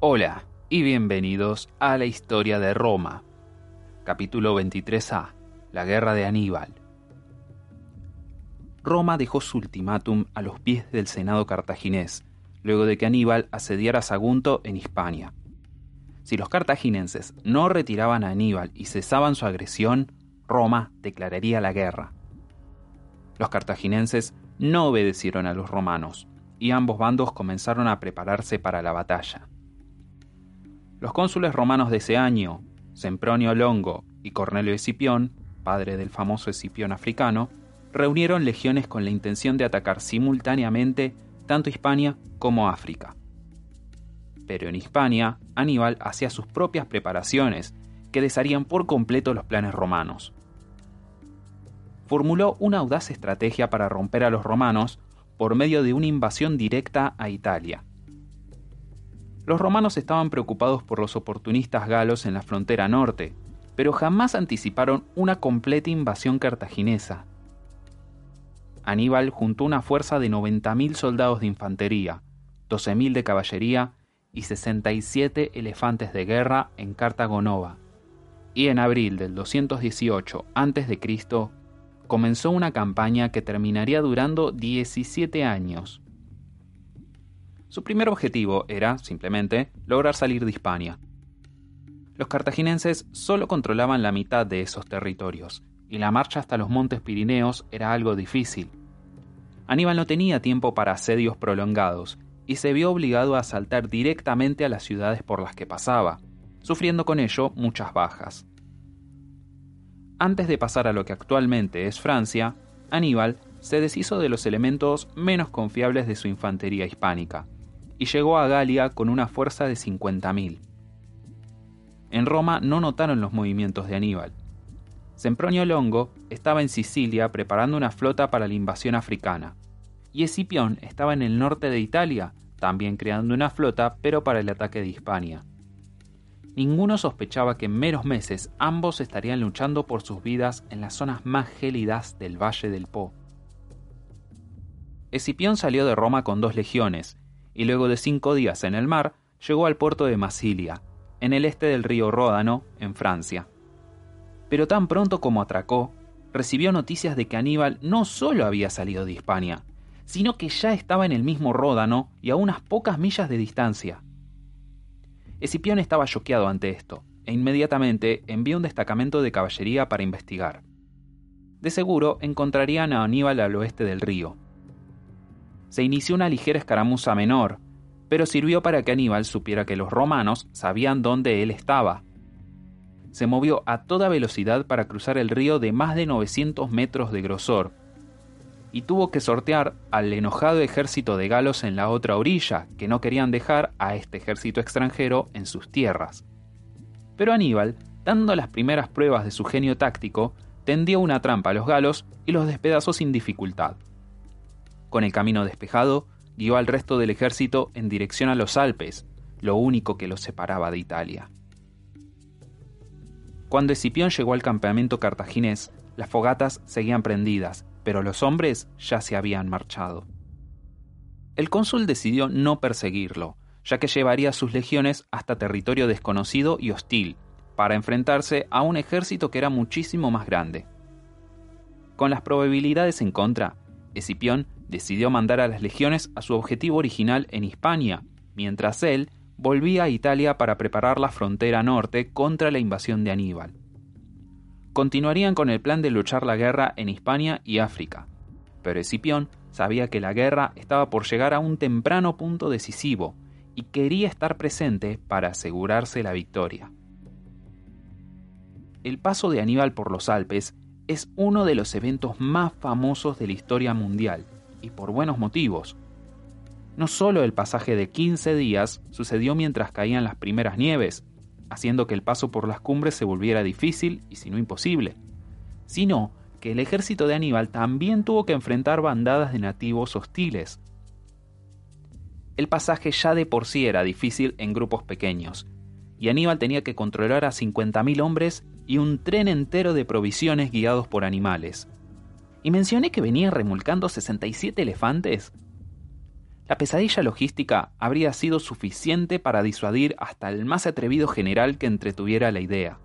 Hola y bienvenidos a la historia de Roma. Capítulo 23a. La guerra de Aníbal. Roma dejó su ultimátum a los pies del Senado cartaginés, luego de que Aníbal asediara Sagunto en Hispania. Si los cartaginenses no retiraban a Aníbal y cesaban su agresión, Roma declararía la guerra. Los cartaginenses no obedecieron a los romanos, y ambos bandos comenzaron a prepararse para la batalla. Los cónsules romanos de ese año, Sempronio Longo y Cornelio Escipión, padre del famoso Escipión africano, reunieron legiones con la intención de atacar simultáneamente tanto Hispania como África. Pero en Hispania, Aníbal hacía sus propias preparaciones que desharían por completo los planes romanos. Formuló una audaz estrategia para romper a los romanos por medio de una invasión directa a Italia. Los romanos estaban preocupados por los oportunistas galos en la frontera norte, pero jamás anticiparon una completa invasión cartaginesa. Aníbal juntó una fuerza de 90.000 soldados de infantería, 12.000 de caballería y 67 elefantes de guerra en Cartago. Y en abril del 218 a.C. comenzó una campaña que terminaría durando 17 años. Su primer objetivo era, simplemente, lograr salir de Hispania. Los cartaginenses solo controlaban la mitad de esos territorios, y la marcha hasta los montes Pirineos era algo difícil. Aníbal no tenía tiempo para asedios prolongados, y se vio obligado a asaltar directamente a las ciudades por las que pasaba, sufriendo con ello muchas bajas. Antes de pasar a lo que actualmente es Francia, Aníbal se deshizo de los elementos menos confiables de su infantería hispánica, y llegó a Galia con una fuerza de 50.000. En Roma no notaron los movimientos de Aníbal. Sempronio Longo estaba en Sicilia preparando una flota para la invasión africana, y Escipión estaba en el norte de Italia, también creando una flota, pero para el ataque de Hispania. Ninguno sospechaba que en menos meses ambos estarían luchando por sus vidas en las zonas más gélidas del Valle del Po. Escipión salió de Roma con dos legiones y luego de cinco días en el mar llegó al puerto de Masilia, en el este del río Ródano, en Francia. Pero tan pronto como atracó, recibió noticias de que Aníbal no solo había salido de Hispania, sino que ya estaba en el mismo Ródano y a unas pocas millas de distancia. Escipión estaba choqueado ante esto, e inmediatamente envió un destacamento de caballería para investigar. De seguro encontrarían a Aníbal al oeste del río, se inició una ligera escaramuza menor, pero sirvió para que Aníbal supiera que los romanos sabían dónde él estaba. Se movió a toda velocidad para cruzar el río de más de 900 metros de grosor, y tuvo que sortear al enojado ejército de galos en la otra orilla, que no querían dejar a este ejército extranjero en sus tierras. Pero Aníbal, dando las primeras pruebas de su genio táctico, tendió una trampa a los galos y los despedazó sin dificultad. Con el camino despejado, guió al resto del ejército en dirección a los Alpes, lo único que los separaba de Italia. Cuando Escipión llegó al campamento cartaginés, las fogatas seguían prendidas, pero los hombres ya se habían marchado. El cónsul decidió no perseguirlo, ya que llevaría sus legiones hasta territorio desconocido y hostil, para enfrentarse a un ejército que era muchísimo más grande. Con las probabilidades en contra, Escipión decidió mandar a las legiones a su objetivo original en Hispania, mientras él volvía a Italia para preparar la frontera norte contra la invasión de Aníbal. Continuarían con el plan de luchar la guerra en Hispania y África, pero Escipión sabía que la guerra estaba por llegar a un temprano punto decisivo y quería estar presente para asegurarse la victoria. El paso de Aníbal por los Alpes es uno de los eventos más famosos de la historia mundial y por buenos motivos. No solo el pasaje de 15 días sucedió mientras caían las primeras nieves, haciendo que el paso por las cumbres se volviera difícil y si no imposible, sino que el ejército de Aníbal también tuvo que enfrentar bandadas de nativos hostiles. El pasaje ya de por sí era difícil en grupos pequeños, y Aníbal tenía que controlar a 50.000 hombres y un tren entero de provisiones guiados por animales y mencioné que venía remolcando 67 elefantes. La pesadilla logística habría sido suficiente para disuadir hasta el más atrevido general que entretuviera la idea.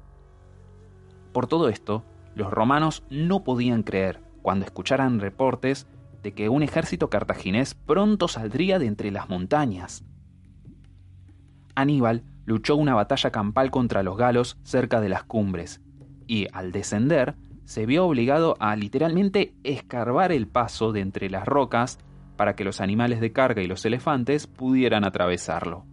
Por todo esto, los romanos no podían creer cuando escucharan reportes de que un ejército cartaginés pronto saldría de entre las montañas. Aníbal luchó una batalla campal contra los galos cerca de las cumbres, y al descender se vio obligado a literalmente escarbar el paso de entre las rocas para que los animales de carga y los elefantes pudieran atravesarlo.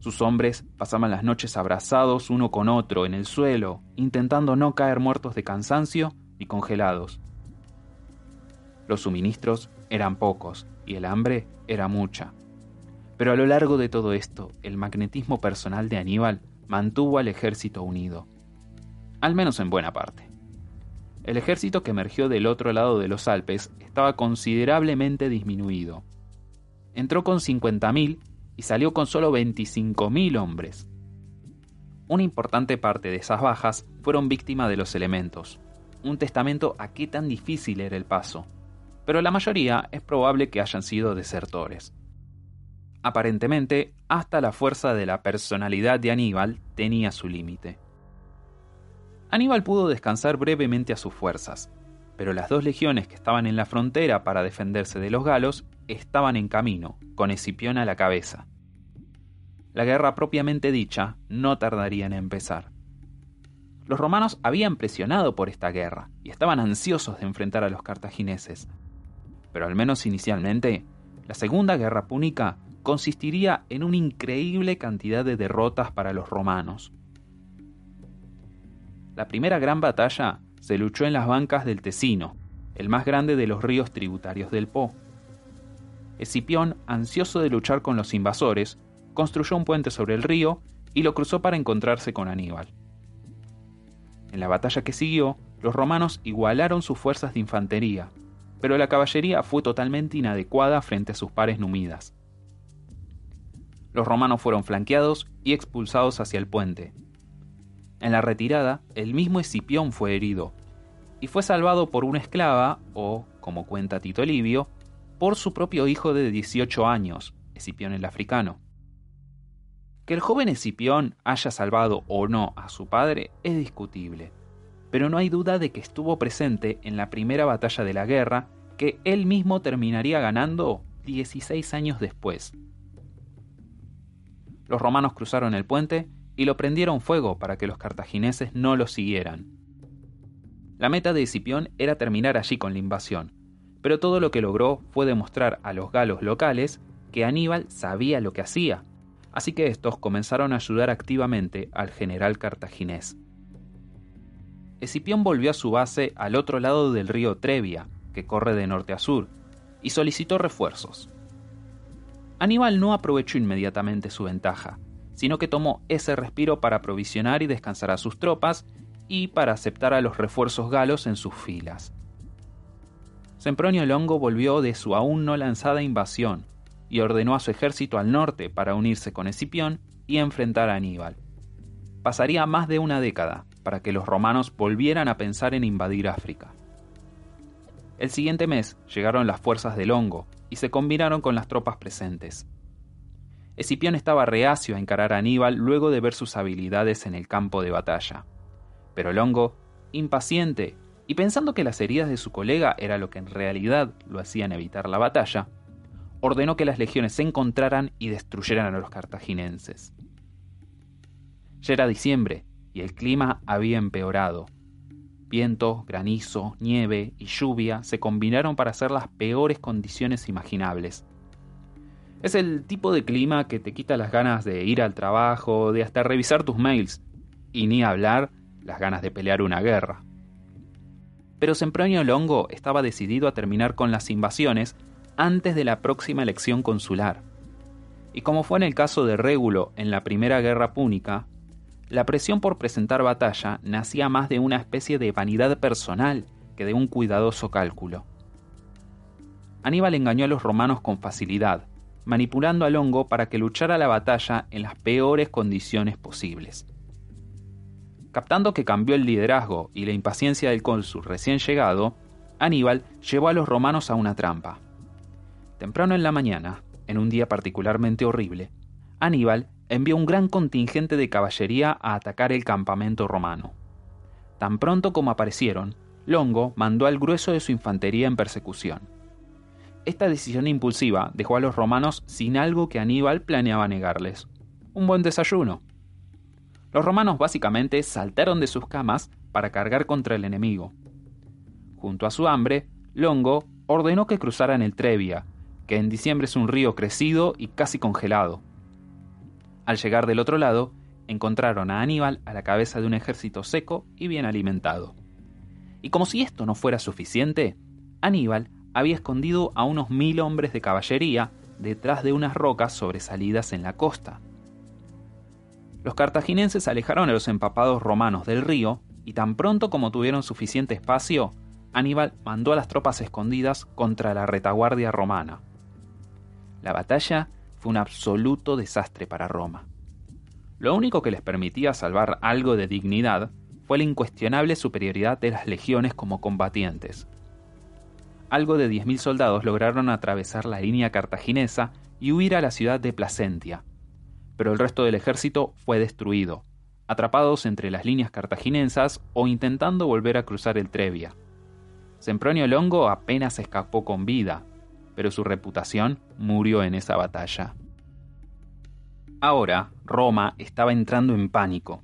Sus hombres pasaban las noches abrazados uno con otro en el suelo, intentando no caer muertos de cansancio y congelados. Los suministros eran pocos y el hambre era mucha. Pero a lo largo de todo esto, el magnetismo personal de Aníbal mantuvo al ejército unido, al menos en buena parte. El ejército que emergió del otro lado de los Alpes estaba considerablemente disminuido. Entró con 50.000 y salió con solo 25.000 hombres. Una importante parte de esas bajas fueron víctimas de los elementos, un testamento a qué tan difícil era el paso, pero la mayoría es probable que hayan sido desertores. Aparentemente, hasta la fuerza de la personalidad de Aníbal tenía su límite. Aníbal pudo descansar brevemente a sus fuerzas, pero las dos legiones que estaban en la frontera para defenderse de los galos estaban en camino, con Escipión a la cabeza. La guerra propiamente dicha no tardaría en empezar. Los romanos habían presionado por esta guerra y estaban ansiosos de enfrentar a los cartagineses. Pero al menos inicialmente, la Segunda Guerra Púnica consistiría en una increíble cantidad de derrotas para los romanos. La primera gran batalla se luchó en las bancas del Tesino, el más grande de los ríos tributarios del Po. Escipión, ansioso de luchar con los invasores, construyó un puente sobre el río y lo cruzó para encontrarse con Aníbal. En la batalla que siguió, los romanos igualaron sus fuerzas de infantería, pero la caballería fue totalmente inadecuada frente a sus pares numidas. Los romanos fueron flanqueados y expulsados hacia el puente, en la retirada, el mismo Escipión fue herido, y fue salvado por una esclava, o, como cuenta Tito Livio, por su propio hijo de 18 años, Escipión el africano. Que el joven Escipión haya salvado o no a su padre es discutible, pero no hay duda de que estuvo presente en la primera batalla de la guerra que él mismo terminaría ganando 16 años después. Los romanos cruzaron el puente y lo prendieron fuego para que los cartagineses no lo siguieran. La meta de Escipión era terminar allí con la invasión, pero todo lo que logró fue demostrar a los galos locales que Aníbal sabía lo que hacía, así que estos comenzaron a ayudar activamente al general cartaginés. Escipión volvió a su base al otro lado del río Trevia, que corre de norte a sur, y solicitó refuerzos. Aníbal no aprovechó inmediatamente su ventaja, sino que tomó ese respiro para aprovisionar y descansar a sus tropas y para aceptar a los refuerzos galos en sus filas. Sempronio Longo volvió de su aún no lanzada invasión y ordenó a su ejército al norte para unirse con Escipión y enfrentar a Aníbal. Pasaría más de una década para que los romanos volvieran a pensar en invadir África. El siguiente mes llegaron las fuerzas de Longo y se combinaron con las tropas presentes. Escipión estaba reacio a encarar a Aníbal luego de ver sus habilidades en el campo de batalla. Pero Longo, impaciente y pensando que las heridas de su colega era lo que en realidad lo hacían evitar la batalla, ordenó que las legiones se encontraran y destruyeran a los cartaginenses. Ya era diciembre y el clima había empeorado. Viento, granizo, nieve y lluvia se combinaron para hacer las peores condiciones imaginables. Es el tipo de clima que te quita las ganas de ir al trabajo, de hasta revisar tus mails, y ni hablar las ganas de pelear una guerra. Pero Sempronio Longo estaba decidido a terminar con las invasiones antes de la próxima elección consular. Y como fue en el caso de Régulo en la Primera Guerra Púnica, la presión por presentar batalla nacía más de una especie de vanidad personal que de un cuidadoso cálculo. Aníbal engañó a los romanos con facilidad, manipulando al hongo para que luchara la batalla en las peores condiciones posibles. Captando que cambió el liderazgo y la impaciencia del cónsul recién llegado, Aníbal llevó a los romanos a una trampa. Temprano en la mañana, en un día particularmente horrible, Aníbal envió un gran contingente de caballería a atacar el campamento romano. Tan pronto como aparecieron, Longo mandó al grueso de su infantería en persecución. Esta decisión impulsiva dejó a los romanos sin algo que Aníbal planeaba negarles. Un buen desayuno. Los romanos básicamente saltaron de sus camas para cargar contra el enemigo. Junto a su hambre, Longo ordenó que cruzaran el Trebia, que en diciembre es un río crecido y casi congelado. Al llegar del otro lado, encontraron a Aníbal a la cabeza de un ejército seco y bien alimentado. Y como si esto no fuera suficiente, Aníbal había escondido a unos mil hombres de caballería detrás de unas rocas sobresalidas en la costa. Los cartaginenses alejaron a los empapados romanos del río y tan pronto como tuvieron suficiente espacio, Aníbal mandó a las tropas escondidas contra la retaguardia romana. La batalla fue un absoluto desastre para Roma. Lo único que les permitía salvar algo de dignidad fue la incuestionable superioridad de las legiones como combatientes. Algo de 10.000 soldados lograron atravesar la línea cartaginesa y huir a la ciudad de Placentia, pero el resto del ejército fue destruido, atrapados entre las líneas cartaginensas o intentando volver a cruzar el Trebia. Sempronio Longo apenas escapó con vida, pero su reputación murió en esa batalla. Ahora, Roma estaba entrando en pánico.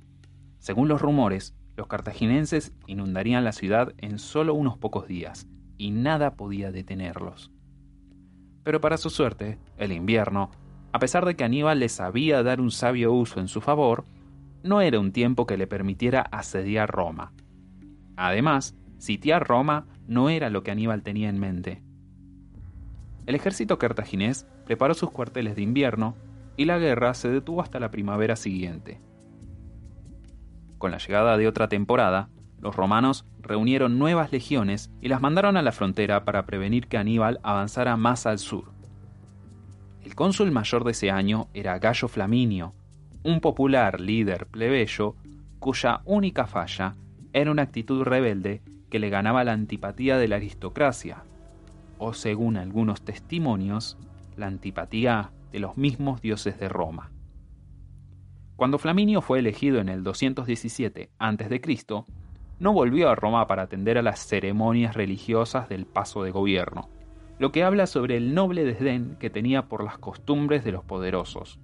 Según los rumores, los cartaginenses inundarían la ciudad en solo unos pocos días, y nada podía detenerlos. Pero para su suerte, el invierno, a pesar de que Aníbal les sabía dar un sabio uso en su favor, no era un tiempo que le permitiera asediar Roma. Además, sitiar Roma no era lo que Aníbal tenía en mente. El ejército cartaginés preparó sus cuarteles de invierno y la guerra se detuvo hasta la primavera siguiente. Con la llegada de otra temporada, los romanos reunieron nuevas legiones y las mandaron a la frontera para prevenir que Aníbal avanzara más al sur. El cónsul mayor de ese año era Gallo Flaminio, un popular líder plebeyo cuya única falla era una actitud rebelde que le ganaba la antipatía de la aristocracia, o según algunos testimonios, la antipatía de los mismos dioses de Roma. Cuando Flaminio fue elegido en el 217 a.C., no volvió a Roma para atender a las ceremonias religiosas del paso de gobierno, lo que habla sobre el noble desdén que tenía por las costumbres de los poderosos,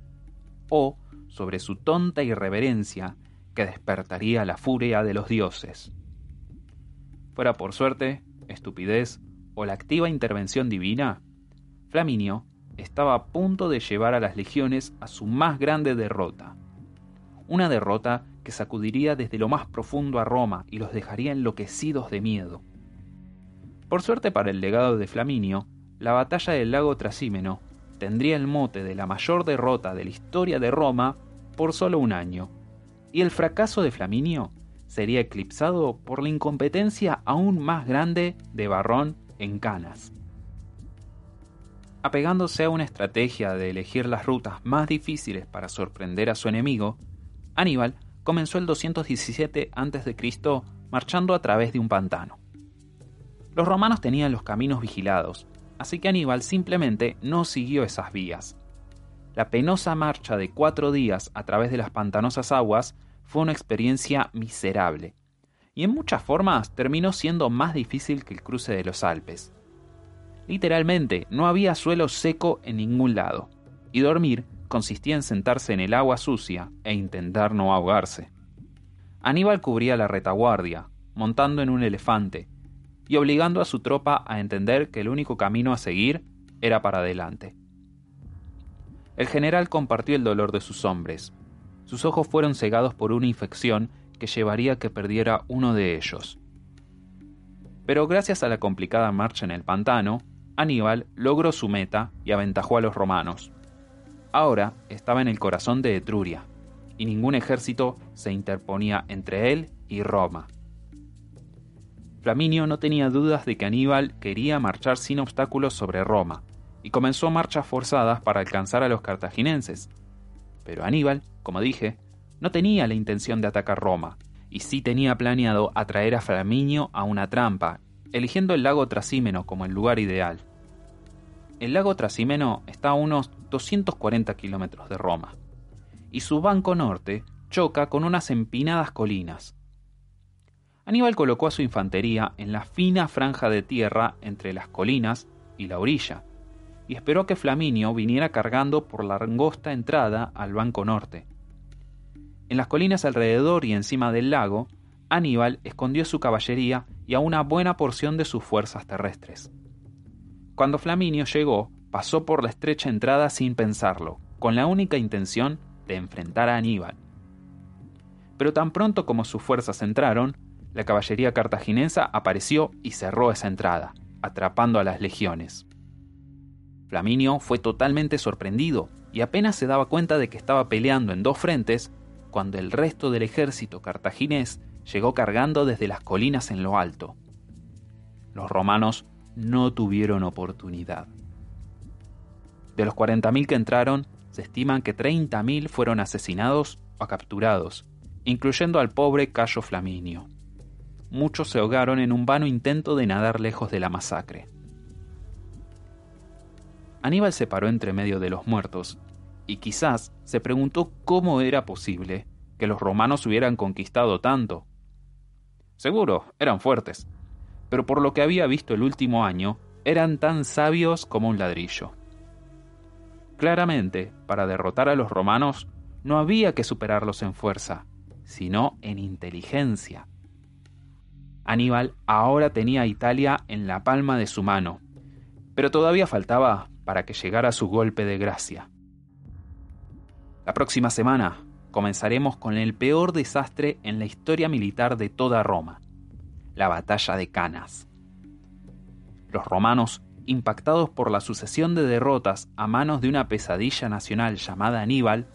o sobre su tonta irreverencia que despertaría la furia de los dioses. Fuera por suerte, estupidez o la activa intervención divina, Flaminio estaba a punto de llevar a las legiones a su más grande derrota. Una derrota que sacudiría desde lo más profundo a Roma y los dejaría enloquecidos de miedo. Por suerte para el legado de Flaminio, la batalla del lago Trasímeno tendría el mote de la mayor derrota de la historia de Roma por solo un año, y el fracaso de Flaminio sería eclipsado por la incompetencia aún más grande de Barrón en Canas. Apegándose a una estrategia de elegir las rutas más difíciles para sorprender a su enemigo, Aníbal comenzó el 217 a.C. marchando a través de un pantano. Los romanos tenían los caminos vigilados, así que Aníbal simplemente no siguió esas vías. La penosa marcha de cuatro días a través de las pantanosas aguas fue una experiencia miserable, y en muchas formas terminó siendo más difícil que el cruce de los Alpes. Literalmente, no había suelo seco en ningún lado, y dormir consistía en sentarse en el agua sucia e intentar no ahogarse. Aníbal cubría la retaguardia, montando en un elefante, y obligando a su tropa a entender que el único camino a seguir era para adelante. El general compartió el dolor de sus hombres. Sus ojos fueron cegados por una infección que llevaría a que perdiera uno de ellos. Pero gracias a la complicada marcha en el pantano, Aníbal logró su meta y aventajó a los romanos. Ahora estaba en el corazón de Etruria, y ningún ejército se interponía entre él y Roma. Flaminio no tenía dudas de que Aníbal quería marchar sin obstáculos sobre Roma, y comenzó marchas forzadas para alcanzar a los cartaginenses. Pero Aníbal, como dije, no tenía la intención de atacar Roma, y sí tenía planeado atraer a Flaminio a una trampa, eligiendo el lago Trasímeno como el lugar ideal. el lago Trasimeno está a unos 240 kilómetros de Roma, y su banco norte choca con unas empinadas colinas. Aníbal colocó a su infantería en la fina franja de tierra entre las colinas y la orilla, y esperó que Flaminio viniera cargando por la angosta entrada al banco norte. En las colinas alrededor y encima del lago, Aníbal escondió su caballería y a una buena porción de sus fuerzas terrestres. Cuando Flaminio llegó, pasó por la estrecha entrada sin pensarlo, con la única intención de enfrentar a Aníbal. Pero tan pronto como sus fuerzas entraron, la caballería cartaginesa apareció y cerró esa entrada, atrapando a las legiones. Flaminio fue totalmente sorprendido y apenas se daba cuenta de que estaba peleando en dos frentes cuando el resto del ejército cartaginés llegó cargando desde las colinas en lo alto. Los romanos no tuvieron oportunidad. De los 40.000 que entraron, se estiman que 30.000 fueron asesinados o capturados, incluyendo al pobre Cayo Flaminio. Muchos se ahogaron en un vano intento de nadar lejos de la masacre. Aníbal se paró entre medio de los muertos y quizás se preguntó cómo era posible que los romanos hubieran conquistado tanto. Seguro, eran fuertes, pero por lo que había visto el último año, eran tan sabios como un ladrillo. Claramente, para derrotar a los romanos, no había que superarlos en fuerza, sino en inteligencia. Aníbal ahora tenía a Italia en la palma de su mano, pero todavía faltaba para que llegara su golpe de gracia. La próxima semana comenzaremos con el peor desastre en la historia militar de toda Roma, la batalla de Canas. Los romanos, impactados por la sucesión de derrotas a manos de una pesadilla nacional llamada Aníbal,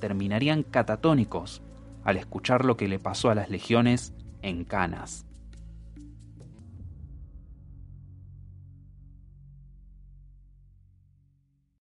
terminarían catatónicos al escuchar lo que le pasó a las legiones en Canas.